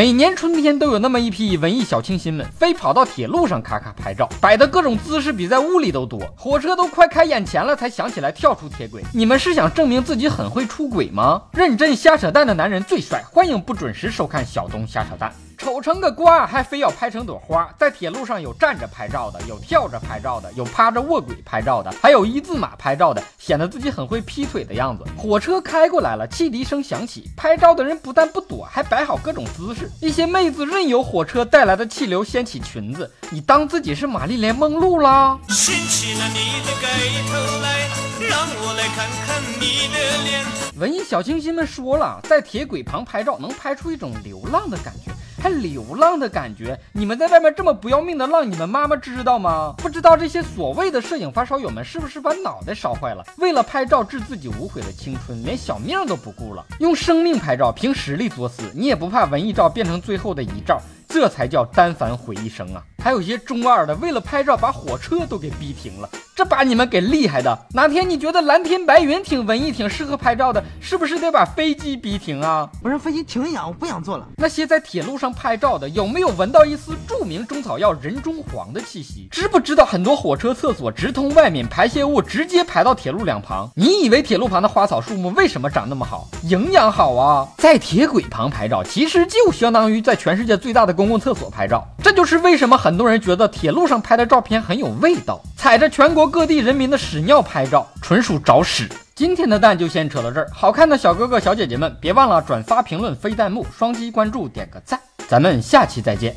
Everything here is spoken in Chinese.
每年春天都有那么一批文艺小清新们，非跑到铁路上咔咔拍照，摆的各种姿势比在屋里都多，火车都快开眼前了，才想起来跳出铁轨。你们是想证明自己很会出轨吗？认真瞎扯淡的男人最帅，欢迎不准时收看小东瞎扯淡。丑成个瓜，还非要拍成朵花。在铁路上有站着拍照的，有跳着拍照的，有趴着卧轨拍照的，还有一字马拍照的，显得自己很会劈腿的样子。火车开过来了，汽笛声响起，拍照的人不但不躲，还摆好各种姿势。一些妹子任由火车带来的气流掀起裙子，你当自己是玛丽莲梦露啦？掀起了你的盖头来，让我来看看你的脸。文艺小清新们说了，在铁轨旁拍照能拍出一种流浪的感觉。还流浪的感觉，你们在外面这么不要命的浪，你们妈妈知道吗？不知道这些所谓的摄影发烧友们是不是把脑袋烧坏了？为了拍照致自己无悔的青春，连小命都不顾了，用生命拍照，凭实力作死，你也不怕文艺照变成最后的遗照？这才叫单反毁一生啊！还有些中二的，为了拍照把火车都给逼停了，这把你们给厉害的。哪天你觉得蓝天白云挺文艺、挺适合拍照的，是不是得把飞机逼停啊？我让飞机停一下，我不想坐了。那些在铁路上拍照的，有没有闻到一丝著名中草药人中黄的气息？知不知道很多火车厕所直通外面，排泄物直接排到铁路两旁？你以为铁路旁的花草树木为什么长那么好？营养好啊！在铁轨旁拍照，其实就相当于在全世界最大的。公共厕所拍照，这就是为什么很多人觉得铁路上拍的照片很有味道。踩着全国各地人民的屎尿拍照，纯属找屎。今天的蛋就先扯到这儿，好看的小哥哥小姐姐们，别忘了转发、评论、飞弹幕、双击关注、点个赞。咱们下期再见。